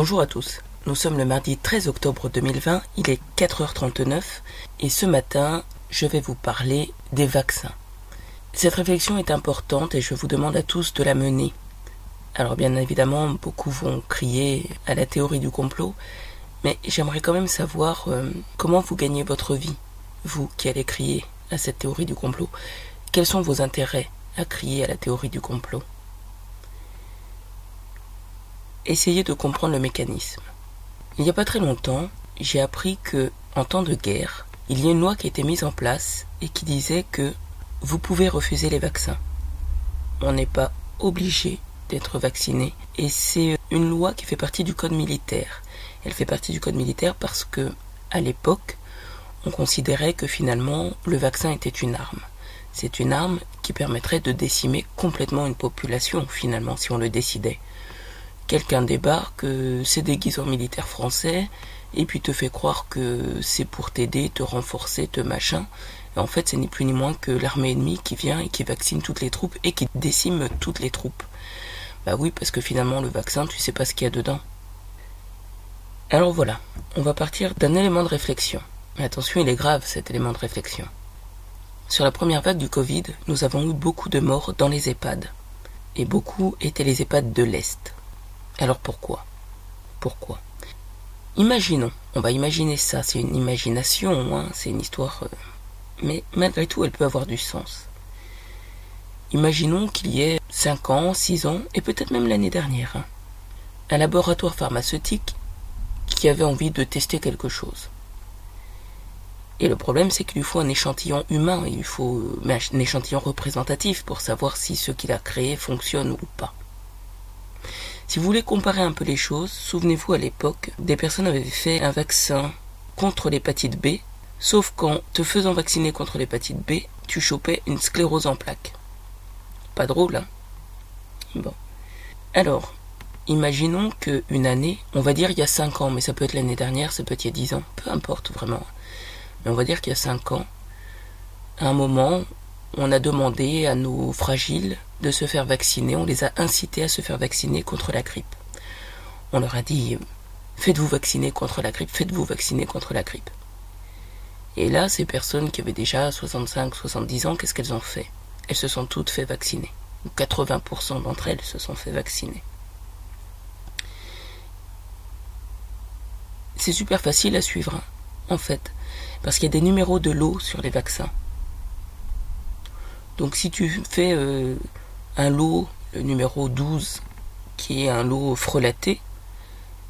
Bonjour à tous. Nous sommes le mardi 13 octobre 2020, il est 4h39 et ce matin, je vais vous parler des vaccins. Cette réflexion est importante et je vous demande à tous de la mener. Alors bien évidemment, beaucoup vont crier à la théorie du complot, mais j'aimerais quand même savoir euh, comment vous gagnez votre vie, vous qui allez crier à cette théorie du complot. Quels sont vos intérêts à crier à la théorie du complot? Essayez de comprendre le mécanisme. Il n'y a pas très longtemps, j'ai appris que, en temps de guerre, il y a une loi qui a été mise en place et qui disait que vous pouvez refuser les vaccins. On n'est pas obligé d'être vacciné et c'est une loi qui fait partie du code militaire. Elle fait partie du code militaire parce que, à l'époque, on considérait que finalement le vaccin était une arme. C'est une arme qui permettrait de décimer complètement une population finalement si on le décidait quelqu'un débarque, c'est déguisé en militaire français, et puis te fait croire que c'est pour t'aider, te renforcer, te machin. Et en fait, c'est ni plus ni moins que l'armée ennemie qui vient et qui vaccine toutes les troupes et qui décime toutes les troupes. Bah oui, parce que finalement, le vaccin, tu sais pas ce qu'il y a dedans. Alors voilà, on va partir d'un élément de réflexion. Mais attention, il est grave cet élément de réflexion. Sur la première vague du Covid, nous avons eu beaucoup de morts dans les EHPAD. Et beaucoup étaient les EHPAD de l'Est. Alors pourquoi? Pourquoi? Imaginons, on va imaginer ça, c'est une imagination, hein, c'est une histoire, euh, mais malgré tout elle peut avoir du sens. Imaginons qu'il y ait 5 ans, 6 ans, et peut-être même l'année dernière, hein, un laboratoire pharmaceutique qui avait envie de tester quelque chose. Et le problème, c'est qu'il lui faut un échantillon humain, il faut euh, un échantillon représentatif pour savoir si ce qu'il a créé fonctionne ou pas. Si vous voulez comparer un peu les choses, souvenez-vous à l'époque, des personnes avaient fait un vaccin contre l'hépatite B, sauf qu'en te faisant vacciner contre l'hépatite B, tu chopais une sclérose en plaques. Pas drôle, hein? Bon. Alors, imaginons qu'une année, on va dire il y a 5 ans, mais ça peut être l'année dernière, ça peut être il y a 10 ans, peu importe vraiment. Mais on va dire qu'il y a 5 ans, à un moment, on a demandé à nos fragiles de se faire vacciner, on les a incités à se faire vacciner contre la grippe. On leur a dit faites-vous vacciner contre la grippe, faites-vous vacciner contre la grippe. Et là, ces personnes qui avaient déjà 65, 70 ans, qu'est-ce qu'elles ont fait? Elles se sont toutes fait vacciner. 80% d'entre elles se sont fait vacciner. C'est super facile à suivre, hein, en fait, parce qu'il y a des numéros de lot sur les vaccins. Donc si tu fais euh, un lot, le numéro 12, qui est un lot frelaté,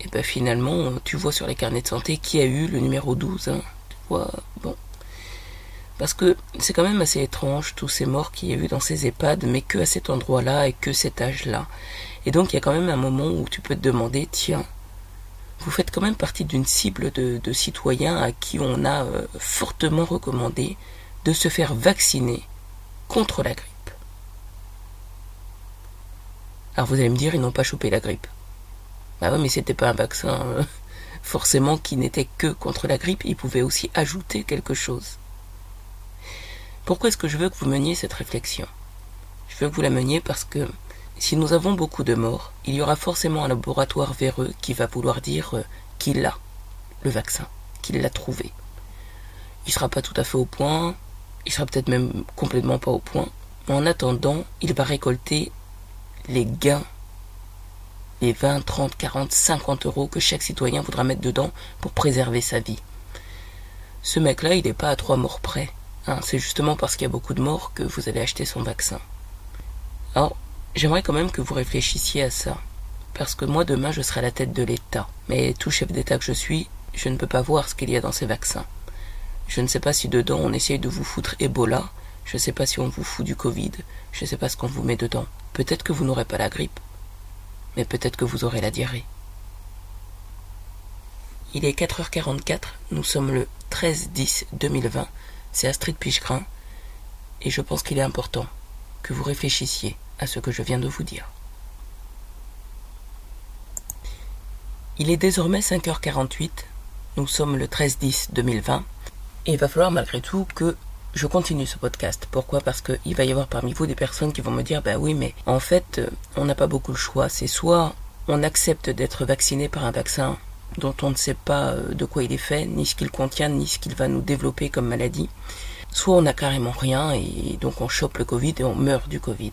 et ben finalement, tu vois sur les carnets de santé qui a eu le numéro 12. Hein. Tu vois, bon. Parce que c'est quand même assez étrange tous ces morts qu'il y a eu dans ces EHPAD, mais que à cet endroit-là et que cet âge-là. Et donc il y a quand même un moment où tu peux te demander, tiens, vous faites quand même partie d'une cible de, citoyens à qui on a euh, fortement recommandé de se faire vacciner contre la grippe. Alors vous allez me dire, ils n'ont pas chopé la grippe. Bah ouais, mais c'était pas un vaccin euh, forcément qui n'était que contre la grippe, il pouvait aussi ajouter quelque chose. Pourquoi est-ce que je veux que vous meniez cette réflexion? Je veux que vous la meniez parce que si nous avons beaucoup de morts, il y aura forcément un laboratoire véreux qui va vouloir dire euh, qu'il a le vaccin, qu'il l'a trouvé. Il sera pas tout à fait au point, il sera peut-être même complètement pas au point. Mais en attendant, il va récolter les gains, les 20, 30, 40, 50 euros que chaque citoyen voudra mettre dedans pour préserver sa vie. Ce mec-là, il n'est pas à trois morts près. Hein. C'est justement parce qu'il y a beaucoup de morts que vous allez acheter son vaccin. Alors, j'aimerais quand même que vous réfléchissiez à ça. Parce que moi, demain, je serai à la tête de l'État. Mais tout chef d'État que je suis, je ne peux pas voir ce qu'il y a dans ces vaccins. Je ne sais pas si dedans on essaye de vous foutre Ebola, je ne sais pas si on vous fout du Covid, je ne sais pas ce qu'on vous met dedans. Peut-être que vous n'aurez pas la grippe, mais peut-être que vous aurez la diarrhée. Il est 4h44, nous sommes le 13-10-2020, c'est Astrid Pichegrin, et je pense qu'il est important que vous réfléchissiez à ce que je viens de vous dire. Il est désormais 5h48, nous sommes le 13-10-2020, et il va falloir malgré tout que je continue ce podcast. Pourquoi? Parce qu'il va y avoir parmi vous des personnes qui vont me dire, bah oui, mais en fait, euh, on n'a pas beaucoup le choix. C'est soit on accepte d'être vacciné par un vaccin dont on ne sait pas euh, de quoi il est fait, ni ce qu'il contient, ni ce qu'il va nous développer comme maladie, soit on n'a carrément rien et donc on chope le Covid et on meurt du Covid.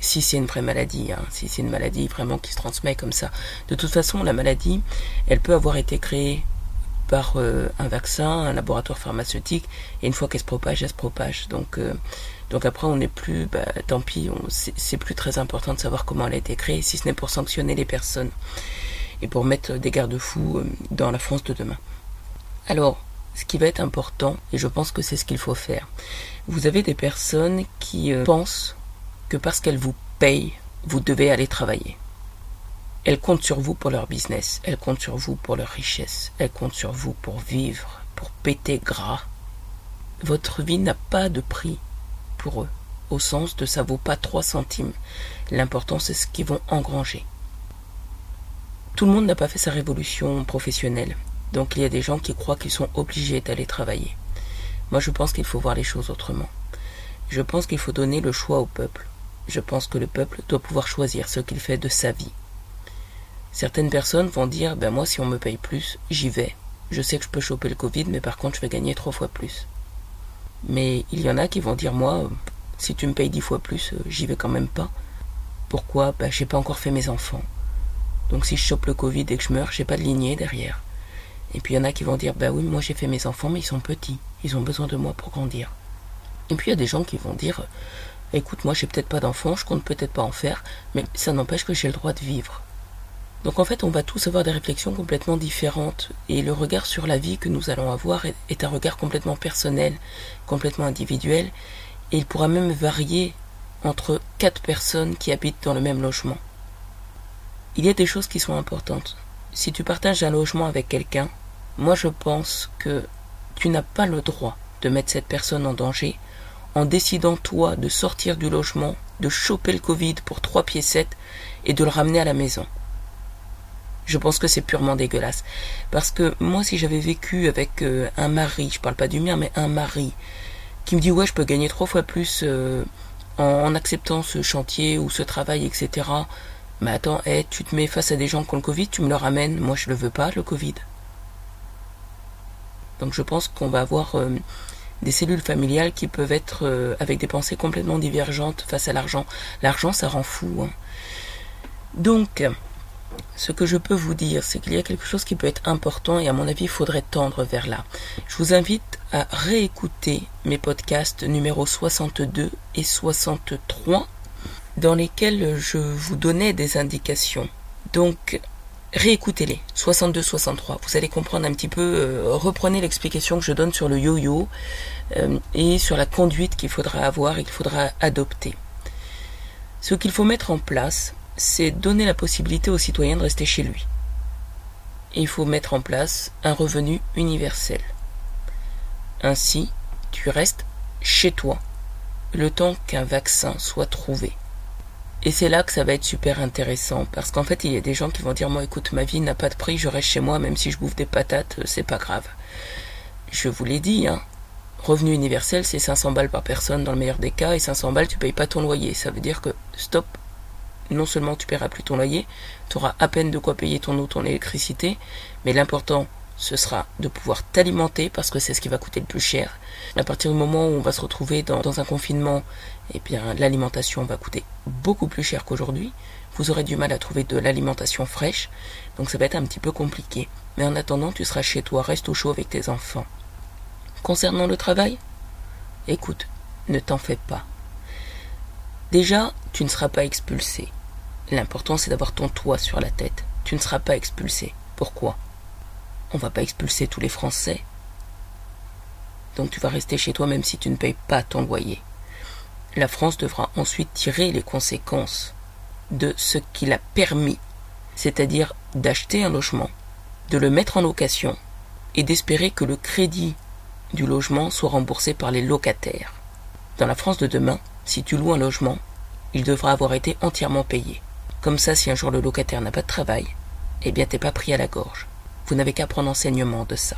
Si c'est une vraie maladie, hein, si c'est une maladie vraiment qui se transmet comme ça. De toute façon, la maladie, elle peut avoir été créée par euh, un vaccin, un laboratoire pharmaceutique, et une fois qu'elle se propage, elle se propage. Donc, euh, donc après, on n'est plus, bah, tant pis, c'est plus très important de savoir comment elle a été créée, si ce n'est pour sanctionner les personnes et pour mettre des garde-fous euh, dans la France de demain. Alors, ce qui va être important, et je pense que c'est ce qu'il faut faire, vous avez des personnes qui pensent que parce qu'elles vous payent, vous devez aller travailler. Elles comptent sur vous pour leur business, elles comptent sur vous pour leur richesse, elles comptent sur vous pour vivre, pour péter gras. Votre vie n'a pas de prix pour eux, au sens de ça vaut pas trois centimes. L'important c'est ce qu'ils vont engranger. Tout le monde n'a pas fait sa révolution professionnelle, donc il y a des gens qui croient qu'ils sont obligés d'aller travailler. Moi je pense qu'il faut voir les choses autrement. Je pense qu'il faut donner le choix au peuple. Je pense que le peuple doit pouvoir choisir ce qu'il fait de sa vie. Certaines personnes vont dire ben moi si on me paye plus, j'y vais. Je sais que je peux choper le Covid, mais par contre je vais gagner trois fois plus. Mais il y en a qui vont dire moi, si tu me payes dix fois plus, j'y vais quand même pas. Pourquoi? Ben j'ai pas encore fait mes enfants. Donc si je chope le Covid et que je meurs, j'ai pas de lignée derrière. Et puis il y en a qui vont dire bah oui, moi j'ai fait mes enfants, mais ils sont petits, ils ont besoin de moi pour grandir. Et puis il y a des gens qui vont dire écoute, moi j'ai peut-être pas d'enfants, je compte peut-être pas en faire, mais ça n'empêche que j'ai le droit de vivre. Donc en fait, on va tous avoir des réflexions complètement différentes, et le regard sur la vie que nous allons avoir est un regard complètement personnel, complètement individuel, et il pourra même varier entre quatre personnes qui habitent dans le même logement. Il y a des choses qui sont importantes. Si tu partages un logement avec quelqu'un, moi je pense que tu n'as pas le droit de mettre cette personne en danger en décidant toi de sortir du logement, de choper le Covid pour trois pieds sept et de le ramener à la maison. Je pense que c'est purement dégueulasse. Parce que moi, si j'avais vécu avec euh, un mari, je parle pas du mien, mais un mari, qui me dit ouais, je peux gagner trois fois plus euh, en, acceptant ce chantier ou ce travail, etc. Mais attends, hey, tu te mets face à des gens qui ont le Covid, tu me le ramènes. Moi, je le veux pas, le Covid. Donc, je pense qu'on va avoir euh, des cellules familiales qui peuvent être avec des pensées complètement divergentes face à l'argent. L'argent, ça rend fou. Hein. Donc, ce que je peux vous dire, c'est qu'il y a quelque chose qui peut être important et à mon avis, il faudrait tendre vers là. Je vous invite à réécouter mes podcasts numéro 62 et 63 dans lesquels je vous donnais des indications. Donc, réécoutez-les, 62-63. Vous allez comprendre un petit peu, euh, reprenez l'explication que je donne sur le yo-yo euh, et sur la conduite qu'il faudra avoir et qu'il faudra adopter. Ce qu'il faut mettre en place, c'est donner la possibilité aux citoyens de rester chez lui. Il faut mettre en place un revenu universel. Ainsi, tu restes chez toi le temps qu'un vaccin soit trouvé. Et c'est là que ça va être super intéressant, parce qu'en fait, il y a des gens qui vont dire, moi, écoute, ma vie n'a pas de prix, je reste chez moi, même si je bouffe des patates, euh, c'est pas grave. Je vous l'ai dit, hein. Revenu universel, c'est 500 balles par personne dans le meilleur des cas, et 500 balles, tu payes pas ton loyer. Ça veut dire que, stop, non seulement tu paieras plus ton loyer, tu auras à peine de quoi payer ton eau, ton électricité, mais l'important, ce sera de pouvoir t'alimenter parce que c'est ce qui va coûter le plus cher. À partir du moment où on va se retrouver dans, un confinement eh bien l'alimentation va coûter beaucoup plus cher qu'aujourd'hui. Vous aurez du mal à trouver de l'alimentation fraîche, donc ça va être un petit peu compliqué. Mais en attendant, tu seras chez toi, reste au chaud avec tes enfants. Concernant le travail, écoute, ne t'en fais pas. Déjà, tu ne seras pas expulsé. L'important, c'est d'avoir ton toit sur la tête. Tu ne seras pas expulsé. Pourquoi? On va pas expulser tous les Français. Donc tu vas rester chez toi même si tu ne payes pas ton loyer. La France devra ensuite tirer les conséquences de ce qu'il a permis, c'est-à-dire d'acheter un logement, de le mettre en location et d'espérer que le crédit du logement soit remboursé par les locataires. Dans la France de demain, si tu loues un logement, il devra avoir été entièrement payé. Comme ça, si un jour le locataire n'a pas de travail, eh bien t'es pas pris à la gorge. Vous n'avez qu'à prendre enseignement de ça.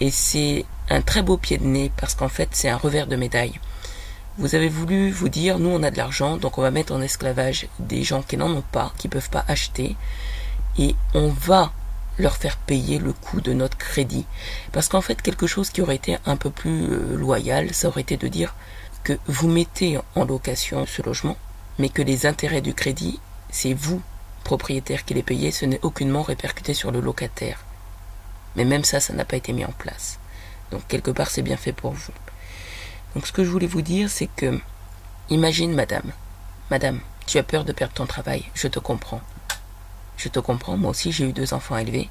Et c'est un très beau pied de nez parce qu'en fait c'est un revers de médaille Vous avez voulu vous dire, nous on a de l'argent, donc on va mettre en esclavage des gens qui n'en ont pas, qui ne peuvent pas acheter, et on va leur faire payer le coût de notre crédit. Parce qu'en fait, quelque chose qui aurait été un peu plus euh, loyal, ça aurait été de dire que vous mettez en location ce logement, mais que les intérêts du crédit, c'est vous, propriétaire, qui les payez, ce n'est aucunement répercuté sur le locataire. Mais même ça, ça n'a pas été mis en place. Donc quelque part, c'est bien fait pour vous. Donc ce que je voulais vous dire, c'est que, imagine madame, madame, tu as peur de perdre ton travail, je te comprends. Je te comprends, moi aussi j'ai eu deux enfants à élever,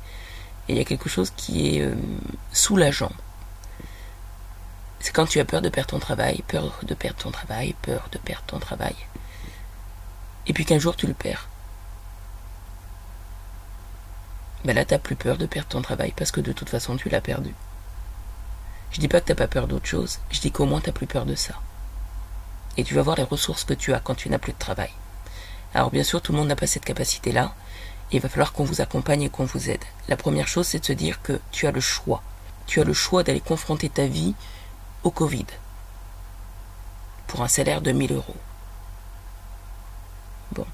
et il y a quelque chose qui est euh, soulageant. C'est quand tu as peur de perdre ton travail, peur de perdre ton travail, peur de perdre ton travail. Et puis qu'un jour tu le perds. Ben là, t'as plus peur de perdre ton travail parce que de toute façon, tu l'as perdu. Je dis pas que t'as pas peur d'autre chose, je dis qu'au moins t'as plus peur de ça. Et tu vas voir les ressources que tu as quand tu n'as plus de travail. Alors bien sûr, tout le monde n'a pas cette capacité-là. Il va falloir qu'on vous accompagne et qu'on vous aide. La première chose, c'est de se dire que tu as le choix. Tu as le choix d'aller confronter ta vie au Covid pour un salaire de 1000 euros. Bon.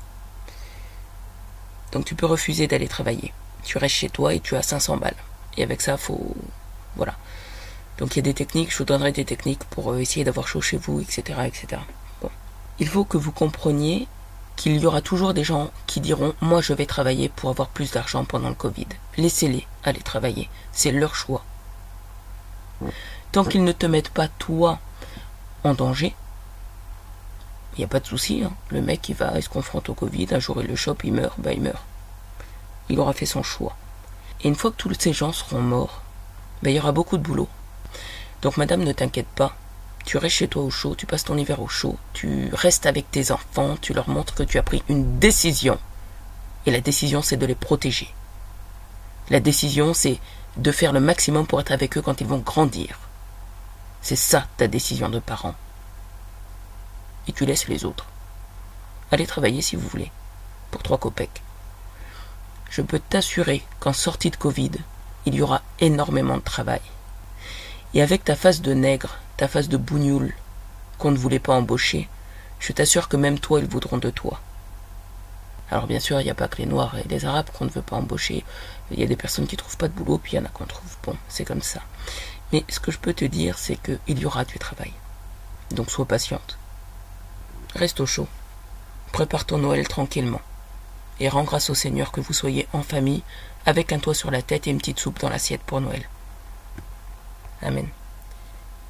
Donc tu peux refuser d'aller travailler tu restes chez toi et tu as 500 balles. Et avec ça, faut, voilà. Donc il y a des techniques, je vous donnerai des techniques pour euh, essayer d'avoir chaud chez vous, etc., etc. Il faut que vous compreniez qu'il y aura toujours des gens qui diront moi je vais travailler pour avoir plus d'argent pendant le Covid. Laissez-les aller travailler, c'est leur choix. Tant qu'ils ne te mettent pas toi en danger, il n'y a pas de souci. Hein. Le mec il va, il se confronte au Covid, un jour il le chope, il meurt, bah il meurt il aura fait son choix. Et une fois que tous ces gens seront morts, ben, il y aura beaucoup de boulot. Donc madame, ne t'inquiète pas. Tu restes chez toi au chaud, tu passes ton hiver au chaud, tu restes avec tes enfants, tu leur montres que tu as pris une décision. Et la décision, c'est de les protéger. La décision, c'est de faire le maximum pour être avec eux quand ils vont grandir. C'est ça ta décision de parent. Et tu laisses les autres. Allez travailler si vous voulez. Pour trois copecs je peux t'assurer qu'en sortie de Covid, il y aura énormément de travail. Et avec ta face de nègre, ta face de bougnoule, qu'on ne voulait pas embaucher, je t'assure que même toi, ils voudront de toi. Alors bien sûr, il n'y a pas que les Noirs et les Arabes qu'on ne veut pas embaucher. Il y a des personnes qui ne trouvent pas de boulot, puis il y en a qu'on trouve. Bon, c'est comme ça. Mais ce que je peux te dire, c'est qu'il y aura du travail. Donc sois patiente. Reste au chaud. Prépare ton Noël tranquillement et rends grâce au Seigneur que vous soyez en famille, avec un toit sur la tête et une petite soupe dans l'assiette pour Noël. Amen.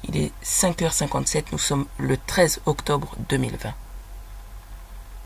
Il est 5h57, nous sommes le 13 octobre 2020.